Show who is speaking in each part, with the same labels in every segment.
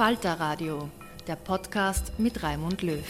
Speaker 1: Falter Radio, der Podcast mit Raimund Löw.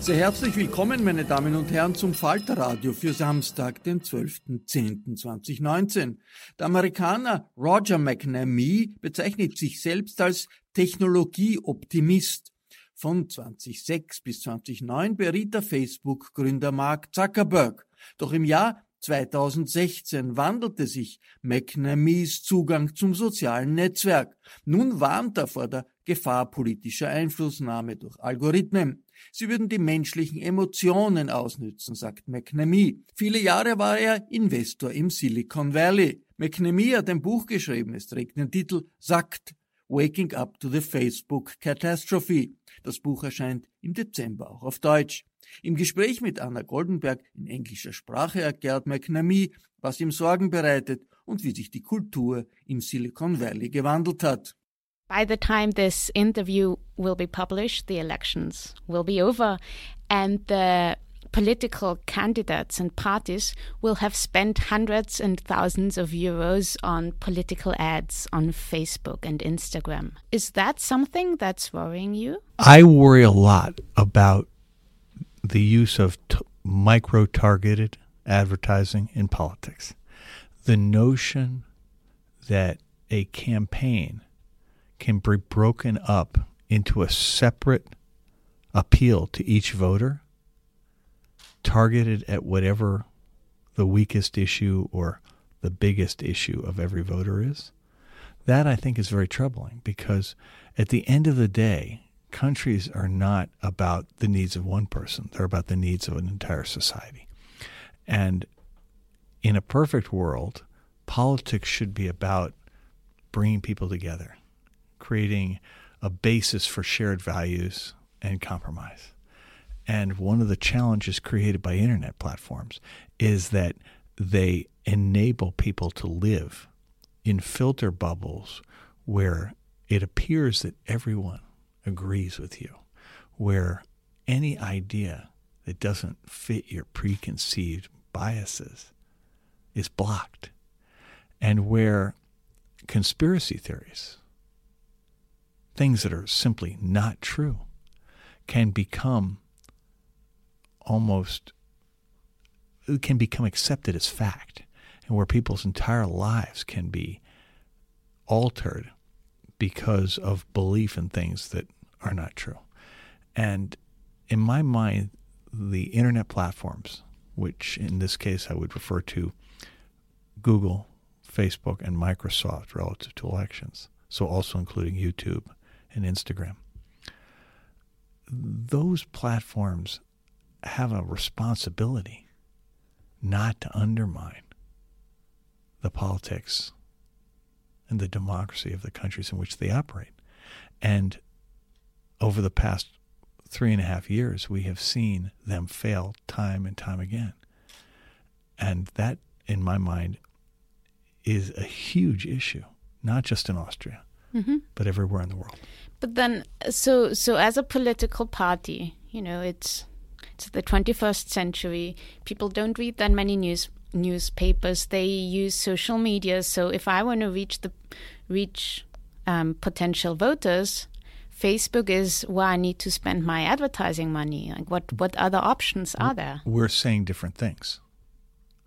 Speaker 2: Sehr herzlich willkommen, meine Damen und Herren, zum Falterradio für Samstag, den 12.10.2019. Der Amerikaner Roger McNamee bezeichnet sich selbst als Technologieoptimist. Von 2006 bis 2009 beriet der Facebook-Gründer Mark Zuckerberg. Doch im Jahr 2016 wandelte sich McNamees Zugang zum sozialen Netzwerk. Nun warnt er vor der Gefahr politischer Einflussnahme durch Algorithmen. Sie würden die menschlichen Emotionen ausnützen, sagt McNamee. Viele Jahre war er Investor im Silicon Valley. McNamee hat ein Buch geschrieben, es trägt den Titel Sackt, Waking Up to the Facebook Catastrophe. Das Buch erscheint im Dezember auch auf Deutsch. Im Gespräch mit Anna Goldenberg in englischer Sprache erklärt McNamee, was ihm Sorgen bereitet und wie sich die Kultur im Silicon Valley gewandelt hat.
Speaker 3: By the time this interview will be published, the elections will be over, and the political candidates and parties will have spent hundreds and thousands of euros on political ads on Facebook and Instagram. Is that something that's worrying you?
Speaker 4: I worry a lot about the use of t- micro targeted advertising in politics. The notion that a campaign can be broken up into a separate appeal to each voter, targeted at whatever the weakest issue or the biggest issue of every voter is, that I think is very troubling because at the end of the day, countries are not about the needs of one person, they're about the needs of an entire society. And in a perfect world, politics should be about bringing people together, creating a basis for shared values and compromise. And one of the challenges created by internet platforms is that they enable people to live in filter bubbles where it appears that everyone agrees with you, where any idea that doesn't fit your preconceived biases is blocked, and where conspiracy theories, things that are simply not true, can become almost can become accepted as fact and where people's entire lives can be altered because of belief in things that are not true. And in my mind, the internet platforms, which in this case I would refer to Google, Facebook, and Microsoft relative to elections, so also including YouTube and Instagram, those platforms have a responsibility not to undermine the politics and the democracy of the countries in which they operate. And over the past three and a half years, we have seen them fail time and time again. And that, in my mind, is a huge issue, not just in Austria,
Speaker 3: Mm-hmm.
Speaker 4: but everywhere in the world.
Speaker 3: But then, so so as a political party, you know, it's it's the 21st century. People don't read that many news newspapers. They use social media. So if I want to reach the reach um, potential voters, Facebook is where I need to spend my advertising money. Like, what what other options are there?
Speaker 4: We're saying different things.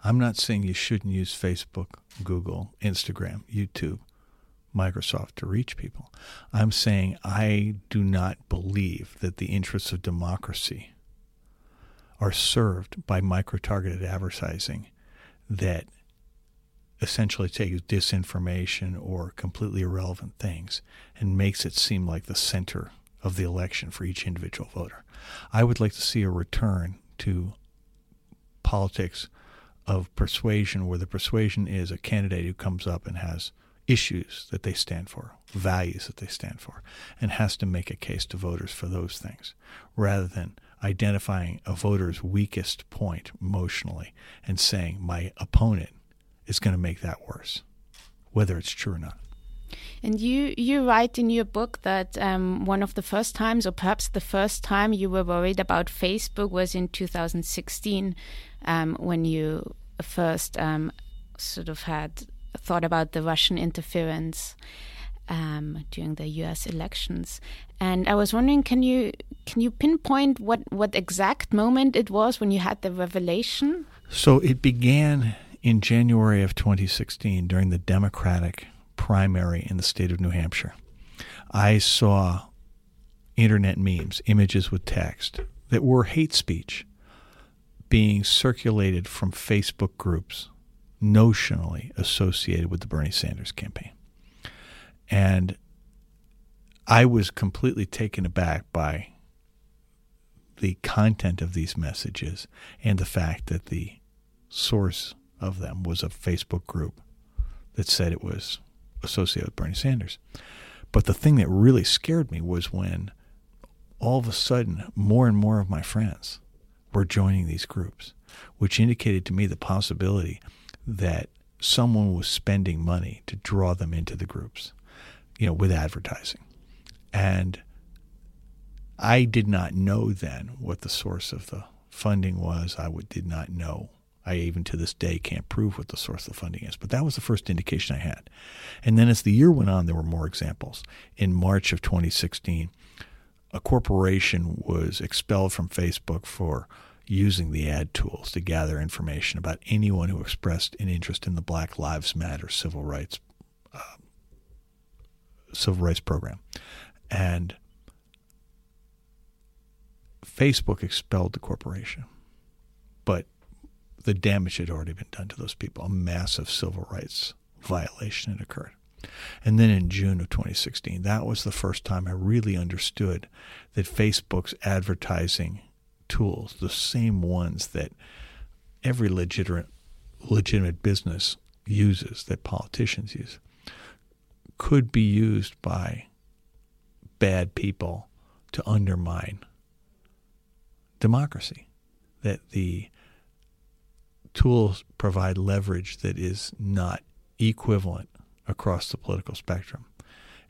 Speaker 4: I'm not saying you shouldn't use Facebook, Google, Instagram, YouTube, Microsoft to reach people. I'm saying I do not believe that the interests of democracy are served by micro targeted advertising that essentially takes disinformation or completely irrelevant things and makes it seem like the center of the election for each individual voter. I would like to see a return to politics of persuasion where the persuasion is a candidate who comes up and has issues that they stand for, values that they stand for, and has to make a case to voters for those things rather than identifying a voter's weakest point emotionally and saying my opponent is going to make that worse, whether it's true or not.
Speaker 3: And you, you write in your book that um, one of the first times, or perhaps the first time, you were worried about Facebook was in 2016, um, when you first um, sort of had thought about the Russian interference um, during the U.S. elections. And I was wondering, can you can you pinpoint what what exact moment it was when you had the revelation?
Speaker 4: So it began in January of 2016 during the Democratic primary in the state of New Hampshire. I saw internet memes, images with text that were hate speech being circulated from Facebook groups notionally associated with the Bernie Sanders campaign. And I was completely taken aback by the content of these messages and the fact that the source of them was a Facebook group that said it was associated with Bernie Sanders. But the thing that really scared me was when all of a sudden more and more of my friends were joining these groups, which indicated to me the possibility that someone was spending money to draw them into the groups, you know, with advertising. And I did not know then what the source of the funding was. I would, did not know. I even to this day can't prove what the source of the funding is. But that was the first indication I had. And then as the year went on, there were more examples. In March of 2016, a corporation was expelled from Facebook for using the ad tools to gather information about anyone who expressed an interest in the Black Lives Matter civil rights uh, civil rights program, and Facebook expelled the corporation, but the damage had already been done to those people. A massive civil rights violation had occurred. And then in June of 2016, that was the first time I really understood that Facebook's advertising tools, the same ones that every legitimate legitimate business uses, that politicians use, could be used by bad people to undermine democracy. That the tools provide leverage that is not equivalent across the political spectrum,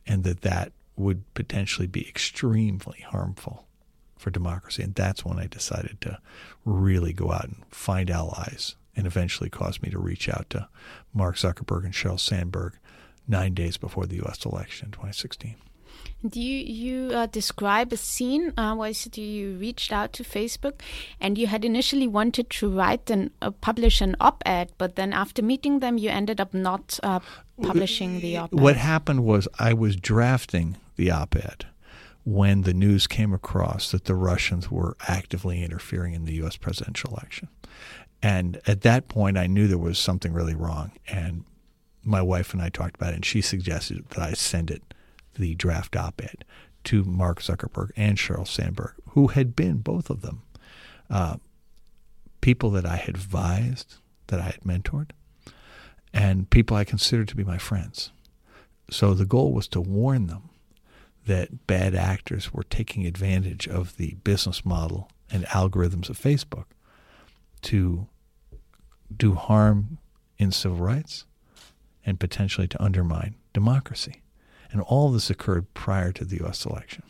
Speaker 4: and that that would potentially be extremely harmful for democracy. And that's when I decided to really go out and find allies and eventually caused me to reach out to Mark Zuckerberg and Sheryl Sandberg nine days before the U.S. election in 2016.
Speaker 3: Do you you uh, describe a scene uh, where you reached out to Facebook and you had initially wanted to write and uh, publish an op-ed, but then after meeting them, you ended up not uh, publishing the op-ed.
Speaker 4: What happened was I was drafting the op-ed when the news came across that the Russians were actively interfering in the U.S. presidential election, and at that point, I knew there was something really wrong, and my wife and I talked about it, and she suggested that I send it the draft op ed to Mark Zuckerberg and Sheryl Sandberg, who had been, both of them, uh, people that I had advised, that I had mentored, and people I considered to be my friends. So the goal was to warn them that bad actors were taking advantage of the business model and algorithms of Facebook to do harm in civil rights and potentially to undermine democracy. And all this occurred prior to the U.S. election.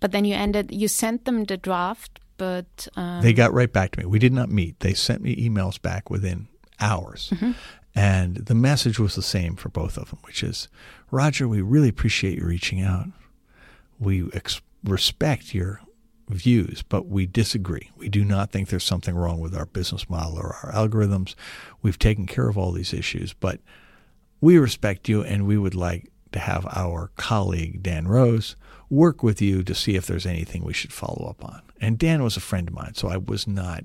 Speaker 3: But then you ended, you sent them the draft, but. Um...
Speaker 4: They got right back to me. We did not meet. They sent me emails back within hours. Mm-hmm. And the message was the same for both of them, which is Roger, we really appreciate you reaching out. We ex- respect your views, but we disagree. We do not think there's something wrong with our business model or our algorithms. We've taken care of all these issues, but we respect you and we would like to have our colleague, Dan Rose, work with you to see if there's anything we should follow up on. And Dan was a friend of mine, so I was not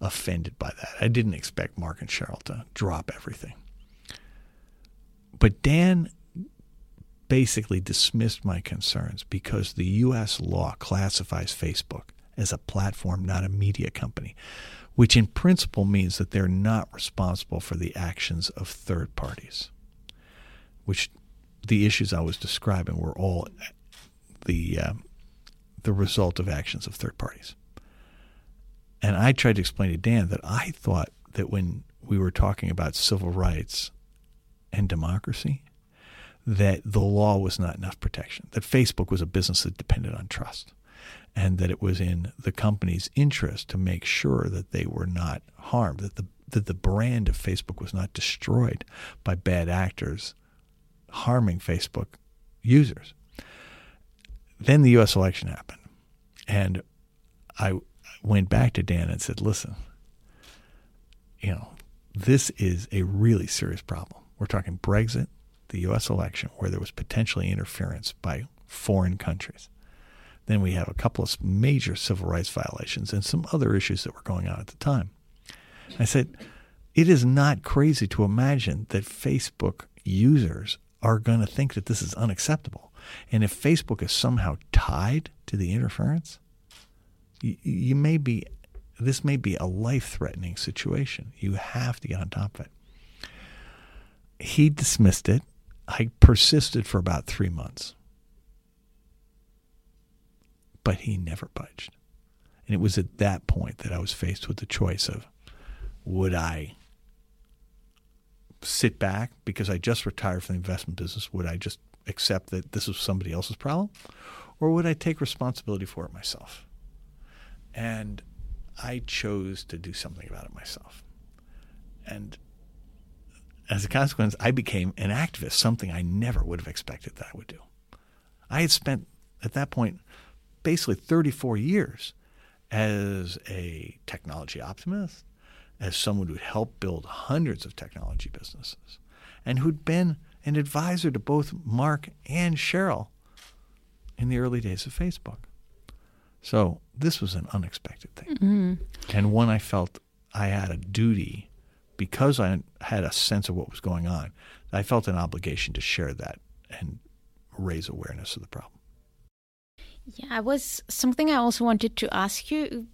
Speaker 4: offended by that. I didn't expect Mark and Sheryl to drop everything. But Dan basically dismissed my concerns because the U.S. law classifies Facebook as a platform, not a media company, which in principle means that they're not responsible for the actions of third parties, which the issues I was describing were all the uh, the result of actions of third parties. And I tried to explain to Dan that I thought that when we were talking about civil rights and democracy, that the law was not enough protection, that Facebook was a business that depended on trust, and that it was in the company's interest to make sure that they were not harmed, that the that the brand of Facebook was not destroyed by bad actors harming Facebook users. Then the U.S. election happened, and I went back to Dan and said, "Listen, you know, this is a really serious problem. We're talking Brexit, the U.S. election, where there was potentially interference by foreign countries. Then we have a couple of major civil rights violations and some other issues that were going on at the time. I said, it is not crazy to imagine that Facebook users are going to think that this is unacceptable. And if Facebook is somehow tied to the interference, you, you may be, this may be a life threatening situation. You have to get on top of it. He dismissed it I persisted for about three months. But he never budged. And it was at that point that I was faced with the choice of would I sit back because I just retired from the investment business? Would I just accept that this was somebody else's problem? Or would I take responsibility for it myself? And I chose to do something about it myself. And as a consequence, I became an activist, something I never would have expected that I would do. I had spent at that point basically 34 years as a technology optimist, as someone who'd helped build hundreds of technology businesses, and who'd been an advisor to both Mark and Sheryl in the early days of Facebook. So this was an unexpected thing, mm-hmm. and one I felt I had a duty because I had a sense of what was going on, I felt an obligation to share that and raise awareness of the problem.
Speaker 3: Yeah, I was something I also wanted to ask you.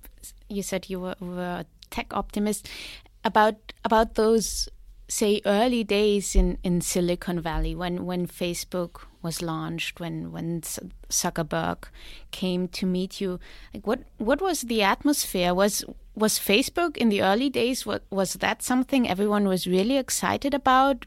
Speaker 3: You said you were, were tech optimist about about those say early days in, in Silicon Valley when, when Facebook was launched, when when Zuckerberg came to meet you. Like what what was the atmosphere? Was was Facebook in the early days? Was, was that something everyone was really excited about?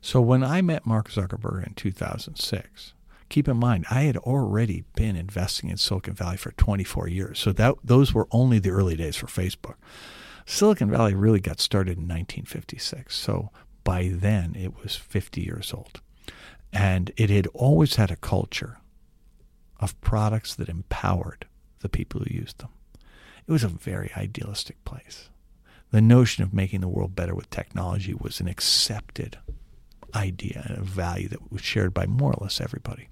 Speaker 4: So when I met Mark Zuckerberg in 2006, keep in mind I had already been investing in Silicon Valley for 24 years. So that those were only the early days for Facebook. Silicon Valley really got started in 1956. So by then it was 50 years old. And it had always had a culture of products that empowered the people who used them. It was a very idealistic place. The notion of making the world better with technology was an accepted idea and a value that was shared by more or less everybody.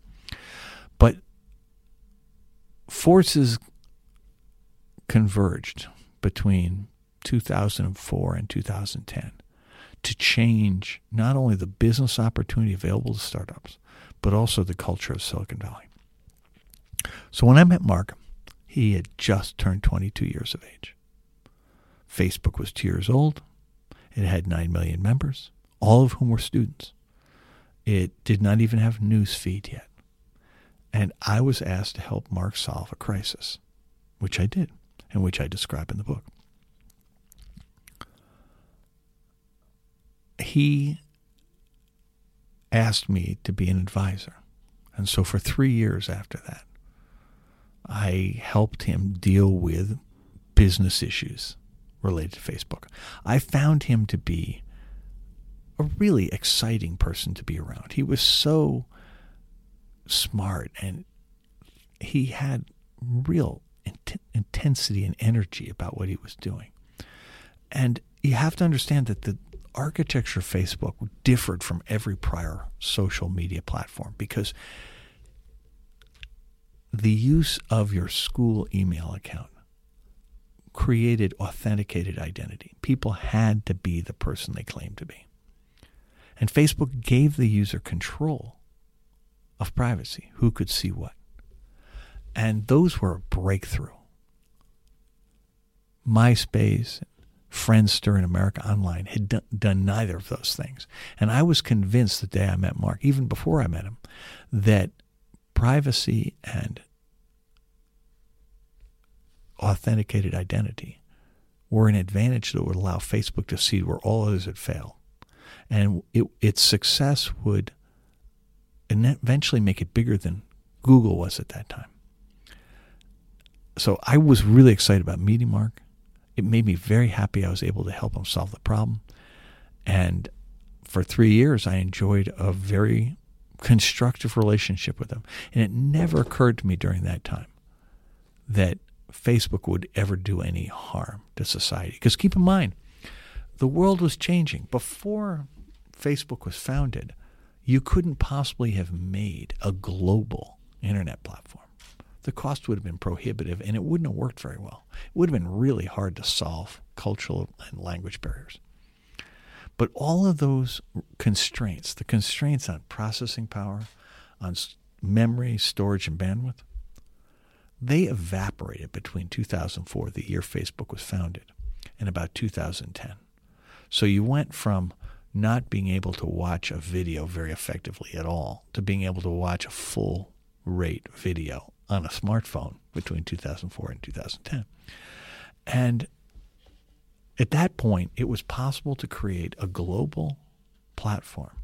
Speaker 4: But forces converged between 2004 and 2010 to change not only the business opportunity available to startups, but also the culture of Silicon Valley. So when I met Mark, he had just turned 22 years of age. Facebook was two years old. It had 9 million members, all of whom were students. It did not even have news feed yet. And I was asked to help Mark solve a crisis, which I did, and which I describe in the book. He asked me to be an advisor. And so for three years after that, I helped him deal with business issues related to Facebook. I found him to be a really exciting person to be around. He was so smart and he had real int- intensity and energy about what he was doing. And you have to understand that the architecture of Facebook differed from every prior social media platform because the use of your school email account created authenticated identity. People had to be the person they claimed to be. And Facebook gave the user control of privacy, who could see what. And those were a breakthrough. MySpace, Friendster, and America Online had done, done neither of those things. And I was convinced the day I met Mark, even before I met him, that privacy and authenticated identity were an advantage that would allow Facebook to see where all others had failed. And it, its success would eventually make it bigger than Google was at that time. So I was really excited about meeting Mark. It made me very happy I was able to help him solve the problem. And for three years, I enjoyed a very constructive relationship with him. And it never occurred to me during that time that Facebook would ever do any harm to society. Because keep in mind, the world was changing. Before Facebook was founded, you couldn't possibly have made a global internet platform. The cost would have been prohibitive and it wouldn't have worked very well. It would have been really hard to solve cultural and language barriers. But all of those constraints, the constraints on processing power, on memory, storage, and bandwidth, they evaporated between 2004, the year Facebook was founded, and about 2010. So you went from not being able to watch a video very effectively at all to being able to watch a full rate video on a smartphone between 2004 and 2010. And at that point, it was possible to create a global platform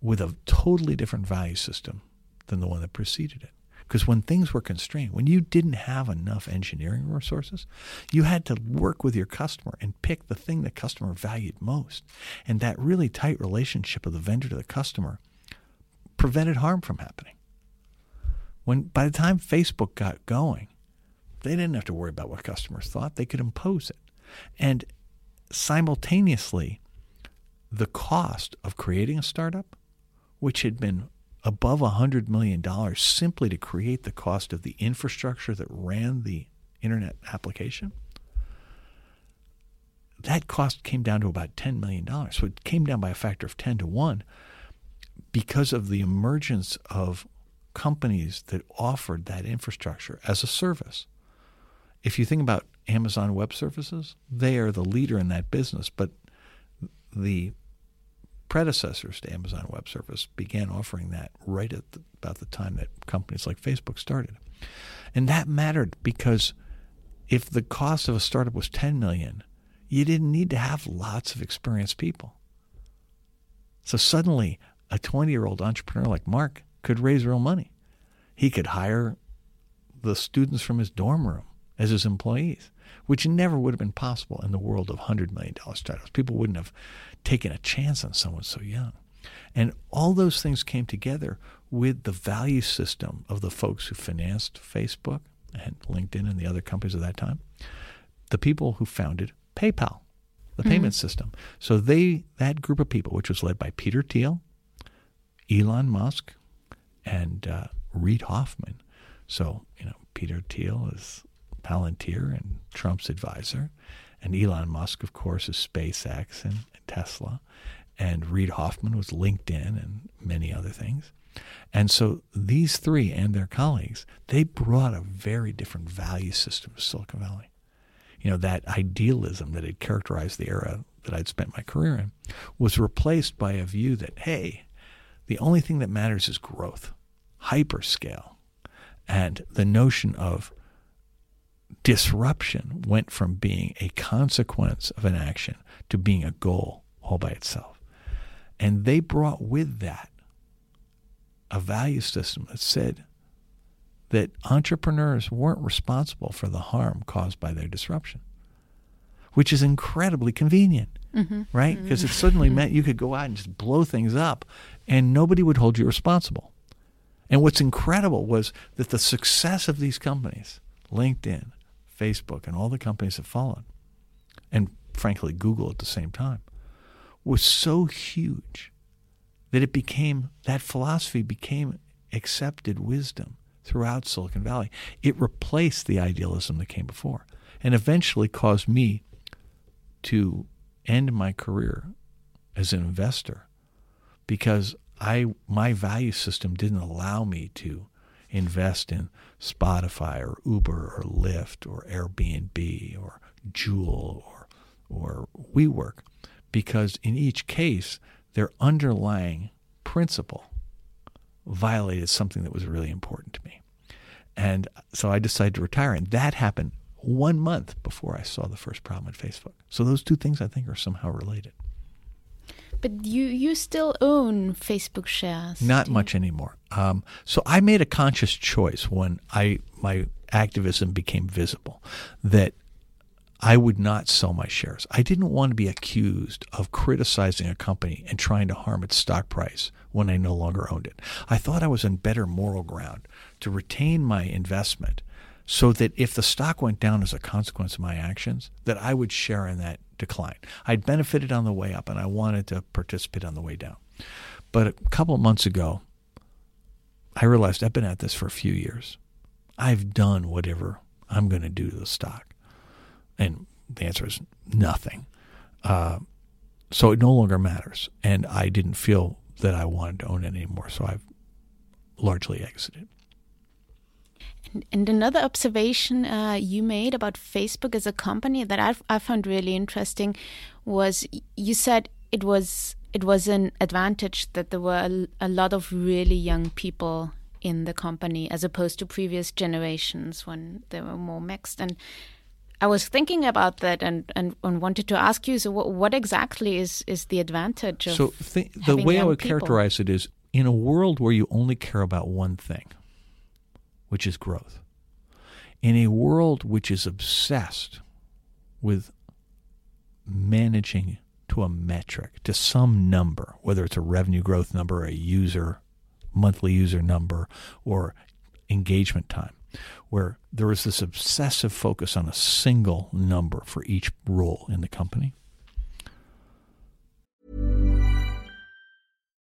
Speaker 4: with a totally different value system than the one that preceded it. Because when things were constrained, when you didn't have enough engineering resources, you had to work with your customer and pick the thing the customer valued most. And that really tight relationship of the vendor to the customer prevented harm from happening. When by the time Facebook got going, they didn't have to worry about what customers thought. They could impose it. And simultaneously, the cost of creating a startup, which had been above $100 million simply to create the cost of the infrastructure that ran the internet application, that cost came down to about $10 million. So it came down by a factor of 10 to 1 because of the emergence of companies that offered that infrastructure as a service. If you think about Amazon Web Services, they are the leader in that business, but the predecessors to Amazon Web Service began offering that right at the, about the time that companies like Facebook started. And that mattered because if the cost of a startup was 10 million, you didn't need to have lots of experienced people. So suddenly, a 20 year old entrepreneur like Mark could raise real money. He could hire the students from his dorm room as his employees, which never would have been possible in the world of $100 million startups. People wouldn't have taken a chance on someone so young. And all those things came together with the value system of the folks who financed Facebook and LinkedIn and the other companies of that time, the people who founded PayPal, the mm-hmm. payment system. So they that group of people, which was led by Peter Thiel, Elon Musk, and uh, Reid Hoffman. So you know Peter Thiel is Palantir and Trump's advisor. And Elon Musk, of course, is SpaceX and, Tesla. And Reid Hoffman was LinkedIn and many other things. And so these three and their colleagues, they brought a very different value system to Silicon Valley. You know, that idealism that had characterized the era that I'd spent my career in was replaced by a view that, hey, the only thing that matters is growth, hyperscale. And the notion of disruption went from being a consequence of an action to being a goal all by itself. And they brought with that a value system that said that entrepreneurs weren't responsible for the harm caused by their disruption, which is incredibly convenient, mm-hmm. right? Because mm-hmm. it suddenly meant you could go out and just blow things up and nobody would hold you responsible. And what's incredible was that the success of these companies, LinkedIn, Facebook, and all the companies that followed, and frankly, Google at the same time, was so huge that it became, that philosophy became accepted wisdom throughout Silicon Valley. It replaced the idealism that came before and eventually caused me to end my career as an investor because I my value system didn't allow me to invest in Spotify or Uber or Lyft or Airbnb or Juul or or WeWork because in each case their underlying principle violated something that was really important to me. And so I decided to retire and that happened one month before I saw the first problem at Facebook. So those two things I think are somehow related.
Speaker 3: But you you still own Facebook shares?
Speaker 4: Not much anymore. Um, so I made a conscious choice when I my activism became visible that I would not sell my shares. I didn't want to be accused of criticizing a company and trying to harm its stock price when I no longer owned it. I thought I was on better moral ground to retain my investment so that if the stock went down as a consequence of my actions, that I would share in that decline. I'd benefited on the way up and I wanted to participate on the way down. But a couple months ago, I realized I've been at this for a few years. I've done whatever I'm going to do to the stock. And the answer is nothing. Uh, so it no longer matters. And I didn't feel that I wanted to own it anymore. So I've largely exited.
Speaker 3: And another observation uh, you made about Facebook as a company that I've, I found really interesting was you said it was it was an advantage that there were a, a lot of really young people in the company as opposed to previous generations when they were more mixed and I was thinking about that and, and, and wanted to ask you so what, what exactly is, is the advantage of
Speaker 4: so th- the way I would people? characterize it is in a world where you only care about one thing which is growth. In a world which is obsessed with managing to a metric, to some number, whether it's a revenue growth number, a user, monthly user number, or engagement time, where there is this obsessive focus on a single number for each role in the company.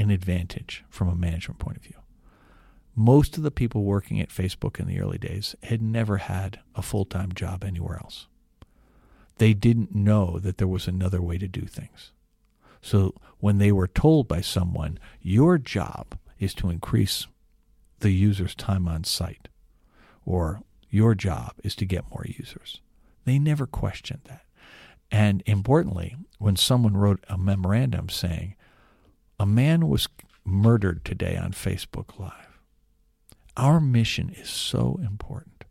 Speaker 4: an advantage from a management point of view. Most of the people working at Facebook in the early days had never had a full-time job anywhere else they didn't know that there was another way to do things. So when they were told by someone, your job is to increase the user's time on site, or your job is to get more users, they never questioned that. And importantly, when someone wrote a memorandum saying, a man was murdered today on Facebook Live, our mission is so important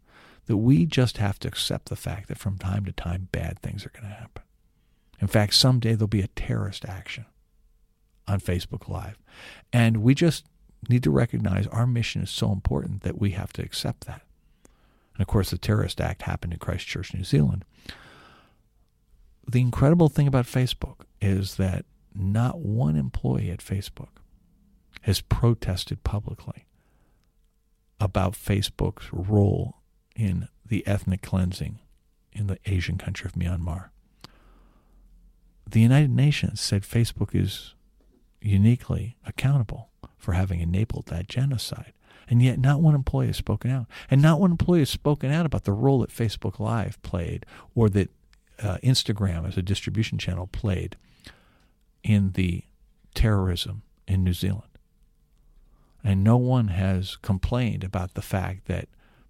Speaker 4: that we just have to accept the fact that from time to time bad things are going to happen. In fact, someday there'll be a terrorist action on Facebook Live. And we just need to recognize our mission is so important that we have to accept that. And of course, the terrorist act happened in Christchurch, New Zealand. The incredible thing about Facebook is that not one employee at Facebook has protested publicly about Facebook's role in the ethnic cleansing in the Asian country of Myanmar. The United Nations said Facebook is uniquely accountable for having enabled that genocide. And yet, not one employee has spoken out. And not one employee has spoken out about the role that Facebook Live played or that uh, Instagram as a distribution channel played in the terrorism in New Zealand. And no one has complained about the fact that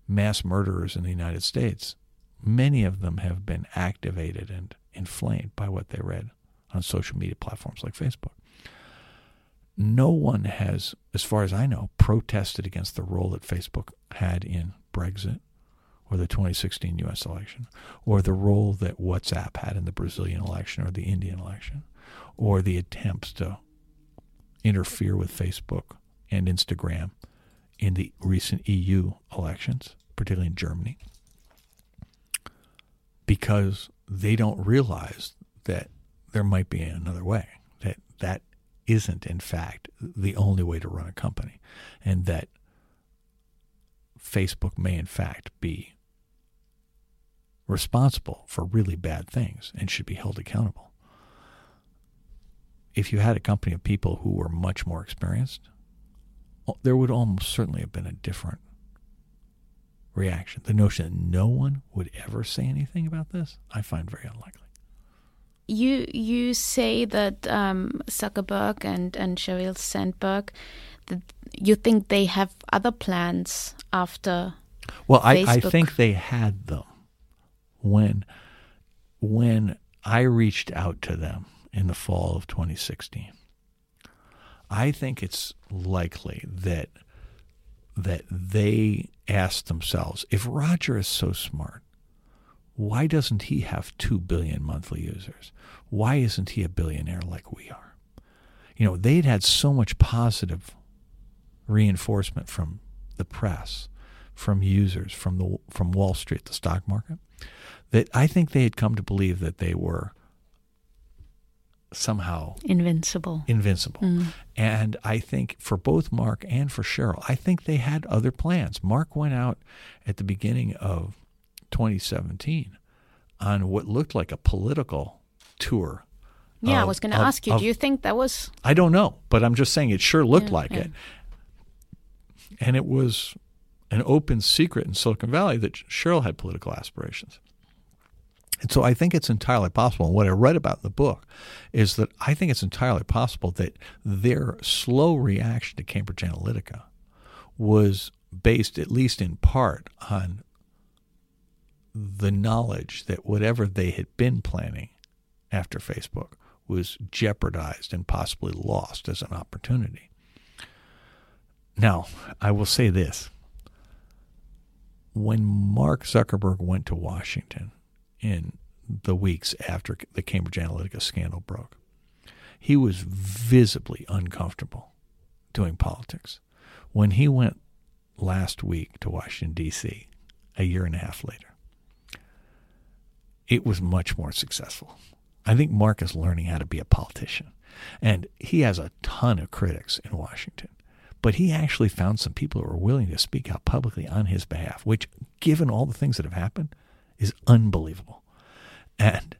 Speaker 4: mass murderers in the United States, many of them have been activated and inflamed by what they read on social media platforms like Facebook. No one has, as far as I know, protested against the role that Facebook had in Brexit or the 2016 U.S. election, or the role that WhatsApp had in the Brazilian election or the Indian election, or the attempts to interfere with Facebook and Instagram in the recent EU elections, particularly in Germany, because they don't realize that there might be another way, that that isn't, in fact, the only way to run a company, and that Facebook may, in fact, be responsible for really bad things and should be held accountable. If you had a company of people who were much more experienced, there would almost certainly have been a different reaction. The notion that no one would ever say anything about this, I find very unlikely.
Speaker 3: You you say that um, Zuckerberg and and Sheryl Sandberg, that you think they have other plans after.
Speaker 4: Well, I, I think they had them when when I reached out to them in the fall of 2016. I think it's likely that that they asked themselves, if Roger is so smart, why doesn't he have 2 billion monthly users? Why isn't he a billionaire like we are? You know, they'd had so much positive reinforcement from the press, from users, from the from Wall Street, the stock market, that I think they had come to believe that they were somehow
Speaker 3: invincible.
Speaker 4: Invincible. Mm. And I think for both Mark and for Sheryl, I think they had other plans. Mark went out at the beginning of 2017 on what looked like a political tour.
Speaker 3: Yeah, of, I was going to ask you, of, do you think that was
Speaker 4: I don't know, but I'm just saying it sure looked yeah, like yeah. it. And it was an open secret in Silicon Valley that Sheryl had political aspirations. And so I think it's entirely possible. And what I read about in the book is that I think it's entirely possible that their slow reaction to Cambridge Analytica was based, at least in part, on the knowledge that whatever they had been planning after Facebook was jeopardized and possibly lost as an opportunity. Now, I will say this. When Mark Zuckerberg went to Washington in the weeks after the Cambridge Analytica scandal broke. He was visibly uncomfortable doing politics. When he went last week to Washington, D.C., a year and a half later, it was much more successful. I think Mark is learning how to be a politician. And he has a ton of critics in Washington. But he actually found some people who are willing to speak out publicly on his behalf, which, given all the things that have happened, is unbelievable. And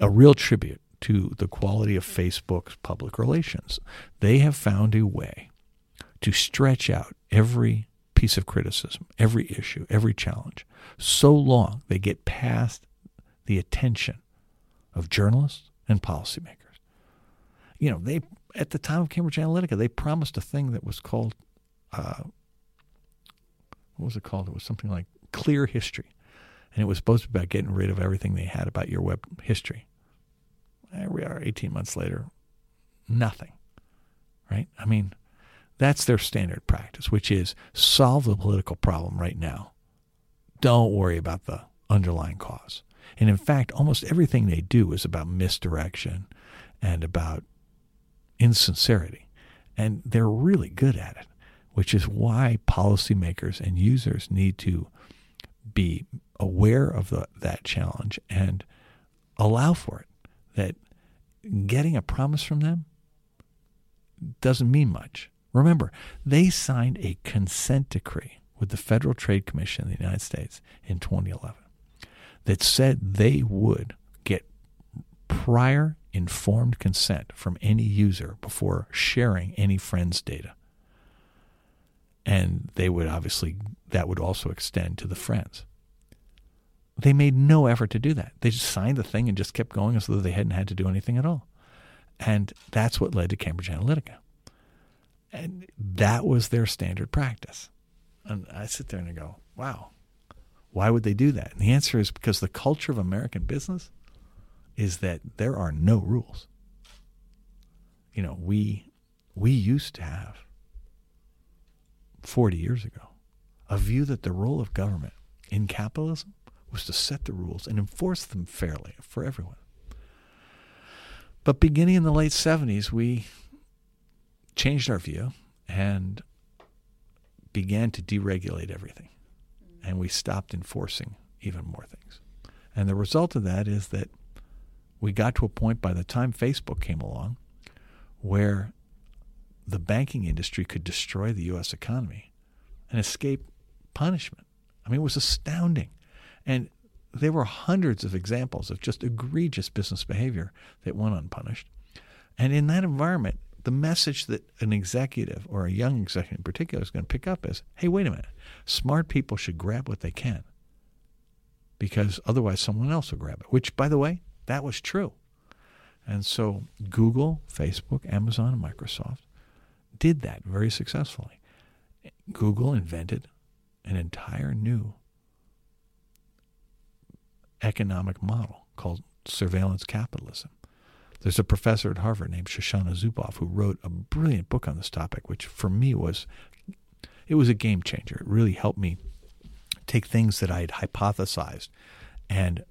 Speaker 4: a real tribute to the quality of Facebook's public relations. They have found a way to stretch out every piece of criticism, every issue, every challenge, so long they get past the attention of journalists and policymakers. You know, they at the time of Cambridge Analytica, they promised a thing that was called uh, what was it called? It was something like clear history and it was supposed to be about getting rid of everything they had about your web history. There we are, 18 months later, nothing, right? I mean, that's their standard practice, which is solve the political problem right now. Don't worry about the underlying cause. And in fact, almost everything they do is about misdirection and about insincerity. And they're really good at it, which is why policymakers and users need to be aware of the, that challenge and allow for it. That getting a promise from them doesn't mean much. Remember, they signed a consent decree with the Federal Trade Commission in the United States in 2011 that said they would get prior informed consent from any user before sharing any friend's data. And they would obviously, that would also extend to the friends. They made no effort to do that. They just signed the thing and just kept going as though they hadn't had to do anything at all. And that's what led to Cambridge Analytica. And that was their standard practice. And I sit there and I go, wow, why would they do that? And the answer is because the culture of American business is that there are no rules. You know, we we used to have 40 years ago a view that the role of government in capitalism was to set the rules and enforce them fairly for everyone. But beginning in the late 70s, we changed our view and began to deregulate everything. And we stopped enforcing even more things. And the result of that is that we got to a point by the time Facebook came along where the banking industry could destroy the U.S. economy and escape punishment. I mean, it was astounding. And there were hundreds of examples of just egregious business behavior that went unpunished. And in that environment, the message that an executive or a young executive in particular is going to pick up is hey, wait a minute. Smart people should grab what they can because otherwise someone else will grab it, which, by the way, that was true. And so Google, Facebook, Amazon, and Microsoft did that very successfully. Google invented an entire new economic model called surveillance capitalism. There's a professor at Harvard named Shoshana Zuboff who wrote a brilliant book on this topic, which for me was it was a game changer. It really helped me take things that I had hypothesized and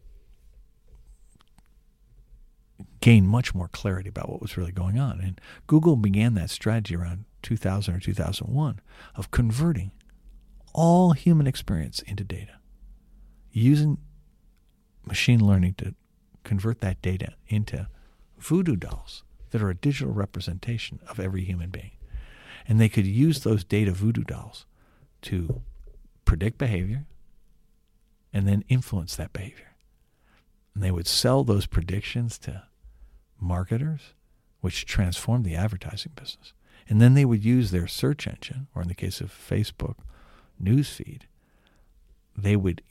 Speaker 4: gain much more clarity about what was really going on. And Google began that strategy around 2000 or 2001 of converting all human experience into data, using machine learning to convert that data into voodoo dolls that are a digital representation of every human being. And they could use those data voodoo dolls to predict behavior and then influence that behavior. And they would sell those predictions to marketers, which transformed the advertising business. And then they would use their search engine, or in the case of Facebook, newsfeed, they would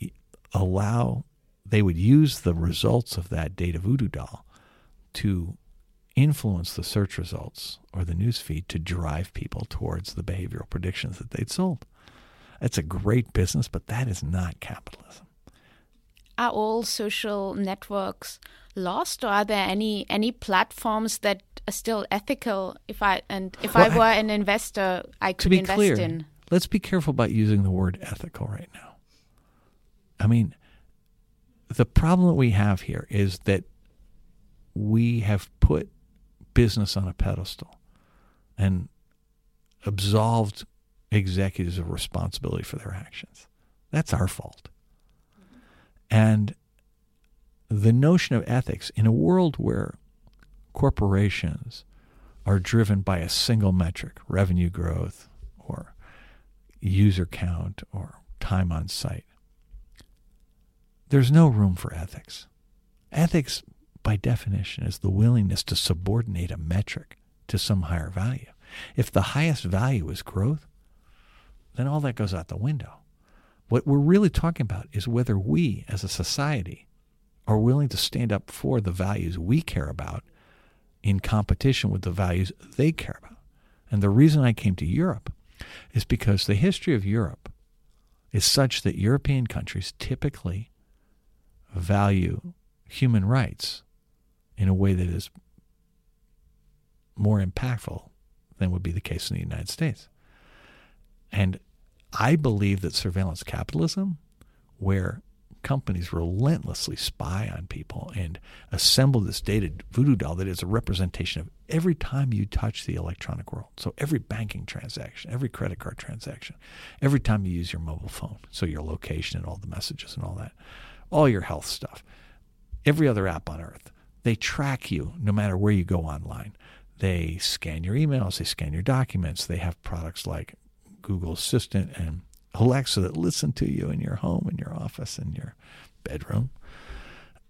Speaker 4: allow, they would use the results of that data voodoo doll to influence the search results or the newsfeed to drive people towards the behavioral predictions that they'd sold. It's a great business, but that is not capitalism.
Speaker 3: Are all social networks lost, or are there any any platforms that are still ethical? If I and if well, I were I, an investor, I could invest
Speaker 4: clear,
Speaker 3: in.
Speaker 4: Let's be careful about using the word ethical right now. I mean, the problem that we have here is that we have put business on a pedestal and absolved executives of responsibility for their actions. That's our fault. And the notion of ethics in a world where corporations are driven by a single metric, revenue growth or user count or time on site, there's no room for ethics. Ethics by definition, is the willingness to subordinate a metric to some higher value. If the highest value is growth, then all that goes out the window. What we're really talking about is whether we as a society are willing to stand up for the values we care about in competition with the values they care about. And the reason I came to Europe is because the history of Europe is such that European countries typically value human rights in a way that is more impactful than would be the case in the United States. And I believe that surveillance capitalism, where companies relentlessly spy on people and assemble this data voodoo doll that is a representation of every time you touch the electronic world. So every banking transaction, every credit card transaction, every time you use your mobile phone, so your location and all the messages and all that, all your health stuff, every other app on earth, they track you no matter where you go online. They scan your emails, they scan your documents. They have products like Google Assistant and Alexa that listen to you in your home, in your office, in your bedroom.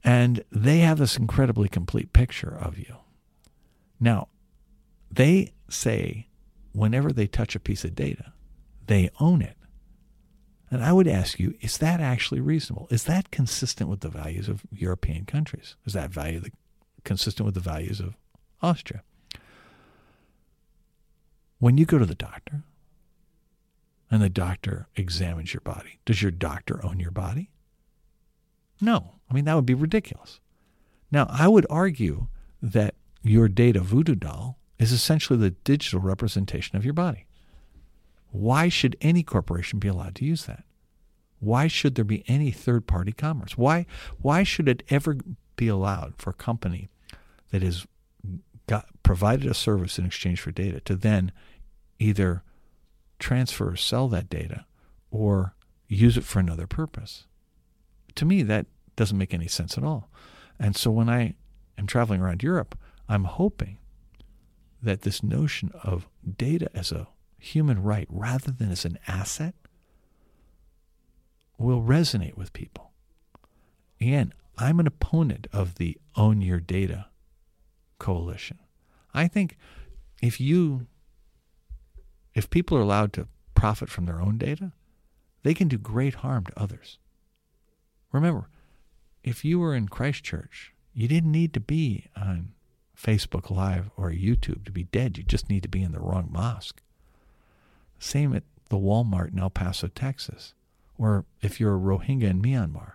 Speaker 4: And they have this incredibly complete picture of you. Now, they say whenever they touch a piece of data, they own it. And I would ask you, is that actually reasonable? Is that consistent with the values of European countries? Is that value the, consistent with the values of Austria? When you go to the doctor and the doctor examines your body, does your doctor own your body? No. I mean, that would be ridiculous. Now, I would argue that your data voodoo doll is essentially the digital representation of your body. Why should any corporation be allowed to use that? Why should there be any third party commerce? Why, why should it ever be allowed for a company that has got, provided a service in exchange for data to then either transfer or sell that data or use it for another purpose? To me, that doesn't make any sense at all. And so when I am traveling around Europe, I'm hoping that this notion of data as a human right rather than as an asset will resonate with people. And I'm an opponent of the Own Your Data coalition. I think if you if people are allowed to profit from their own data, they can do great harm to others. Remember, if you were in Christchurch, you didn't need to be on Facebook Live or YouTube to be dead. You just need to be in the wrong mosque. Same at the Walmart in El Paso, Texas, or if you're a Rohingya in Myanmar.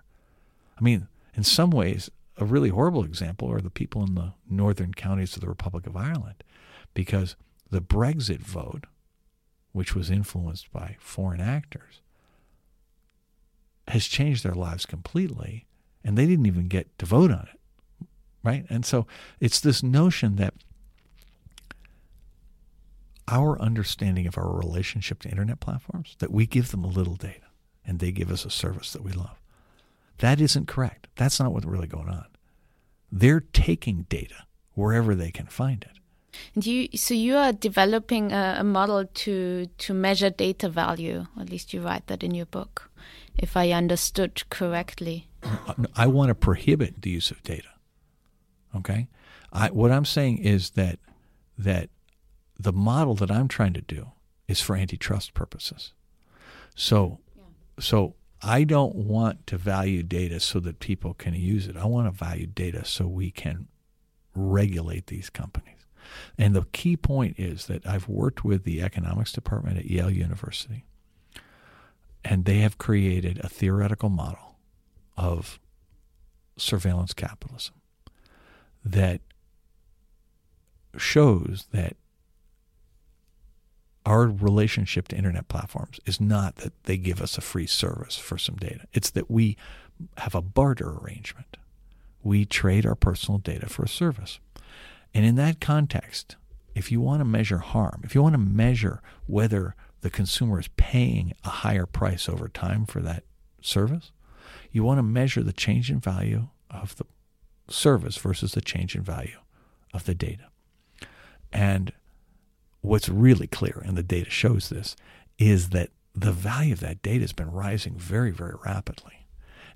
Speaker 4: I mean, in some ways, a really horrible example are the people in the northern counties of the Republic of Ireland, because the Brexit vote, which was influenced by foreign actors, has changed their lives completely, and they didn't even get to vote on it, right? And so it's this notion that our understanding of our relationship to internet platforms that we give them a little data and they give us a service that we love. That isn't correct. That's not what's really going on. They're taking data wherever they can find it.
Speaker 3: And you, so you are developing a, a, model to to measure data value. At least you write that in your book, if I understood correctly.
Speaker 4: I want to prohibit the use of data. Okay, I, what I'm saying is that that the model that I'm trying to do is for antitrust purposes. So, yeah. so I don't want to value data so that people can use it. I want to value data so we can regulate these companies. And the key point is that I've worked with the economics department at Yale University, and they have created a theoretical model of surveillance capitalism that shows that our relationship to internet platforms is not that they give us a free service for some data. It's that we have a barter arrangement. We trade our personal data for a service. And in that context, if you want to measure harm, if you want to measure whether the consumer is paying a higher price over time for that service, you want to measure the change in value of the service versus the change in value of the data. And what's really clear, and the data shows this, is that the value of that data has been rising very, very rapidly.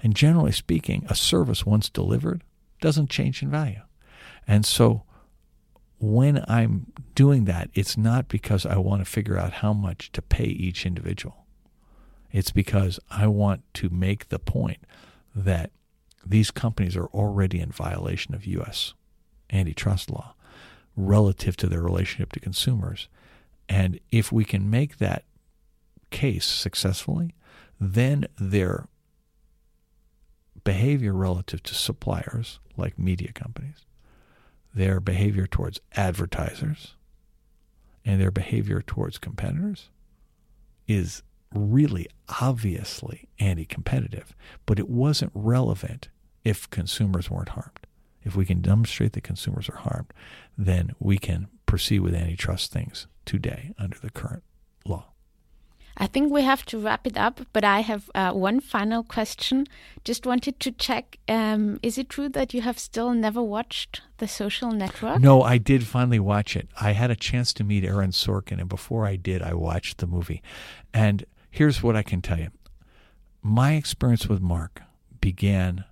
Speaker 4: And generally speaking, a service once delivered doesn't change in value. And so when I'm doing that, it's not because I want to figure out how much to pay each individual. It's because I want to make the point that these companies are already in violation of U.S. antitrust law relative to their relationship to consumers. And if we can make that case successfully, then their behavior relative to suppliers, like media companies, their behavior towards advertisers, and their behavior towards competitors is really obviously anti competitive, but it wasn't relevant if consumers weren't harmed. If we can demonstrate that consumers are harmed, then we can proceed with antitrust things today under the current law.
Speaker 3: I think we have to wrap it up, but I have uh, one final question. Just wanted to check um, is it true that you have still never watched The Social Network?
Speaker 4: No, I did finally watch it. I had a chance to meet Aaron Sorkin, and before I did, I watched the movie. And here's what I can tell you my experience with Mark began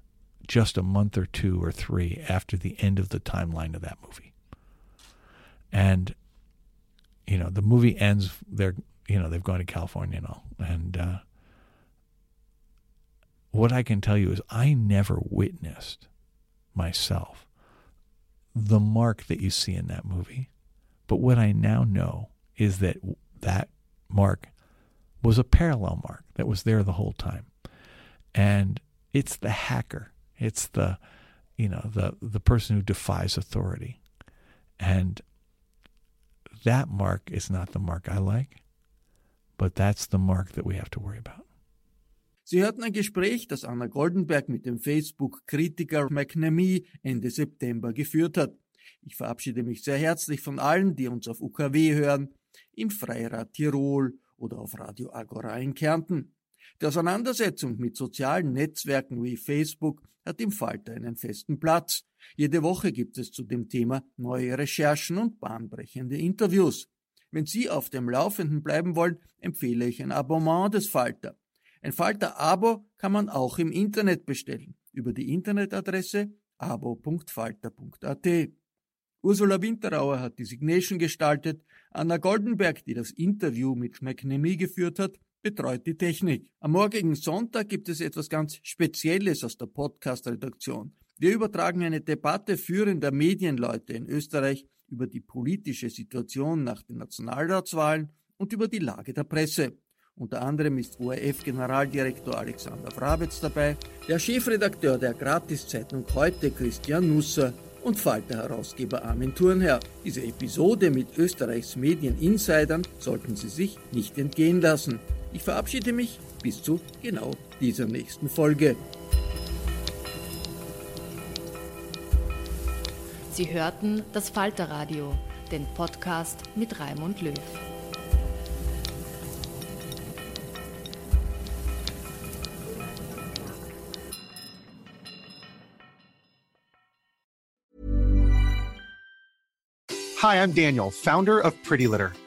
Speaker 4: just a month or two or three after the end of the timeline of that movie. And, you know, the movie ends, they're you know, they've gone to California and all. And uh, what I can tell you is I never witnessed myself the mark that you see in that movie. But what I now know is that that mark was a parallel mark that was there the whole time. And it's the hacker. It's the you know, the the person who defies authority. And that mark is not the mark I like. But that's the mark that we have to worry about.
Speaker 2: Sie hörten ein Gespräch, das Anna Goldenberg mit dem Facebook-Kritiker McNamee Ende September geführt hat. Ich verabschiede mich sehr herzlich von allen, die uns auf UKW hören, im Freirad Tirol oder auf Radio Agora in Kärnten. Die Auseinandersetzung mit sozialen Netzwerken wie Facebook hat im Falter einen festen Platz. Jede Woche gibt es zu dem Thema neue Recherchen und bahnbrechende Interviews. Wenn Sie auf dem Laufenden bleiben wollen, empfehle ich ein Abonnement des Falter. Ein Falter-Abo kann man auch im Internet bestellen, über die Internetadresse abo.falter.at. Ursula Winterauer hat die Signation gestaltet, Anna Goldenberg, die das Interview mit McNamee geführt hat, betreut die Technik. Am morgigen Sonntag gibt es etwas ganz Spezielles aus der Podcast-Redaktion. Wir übertragen eine Debatte führender Medienleute in Österreich über die politische Situation nach den Nationalratswahlen und über die Lage der Presse. Unter anderem ist ORF-Generaldirektor Alexander Brabetz dabei, der Chefredakteur der Gratiszeitung heute Christian Nusser und Falter-Herausgeber Armin Thurnherr. Diese Episode mit Österreichs Medieninsidern sollten Sie sich nicht entgehen lassen. Ich verabschiede mich bis zu genau dieser nächsten Folge.
Speaker 1: Sie hörten das Falterradio, den Podcast mit Raimund Löw.
Speaker 5: Hi, I'm Daniel, founder of Pretty Litter.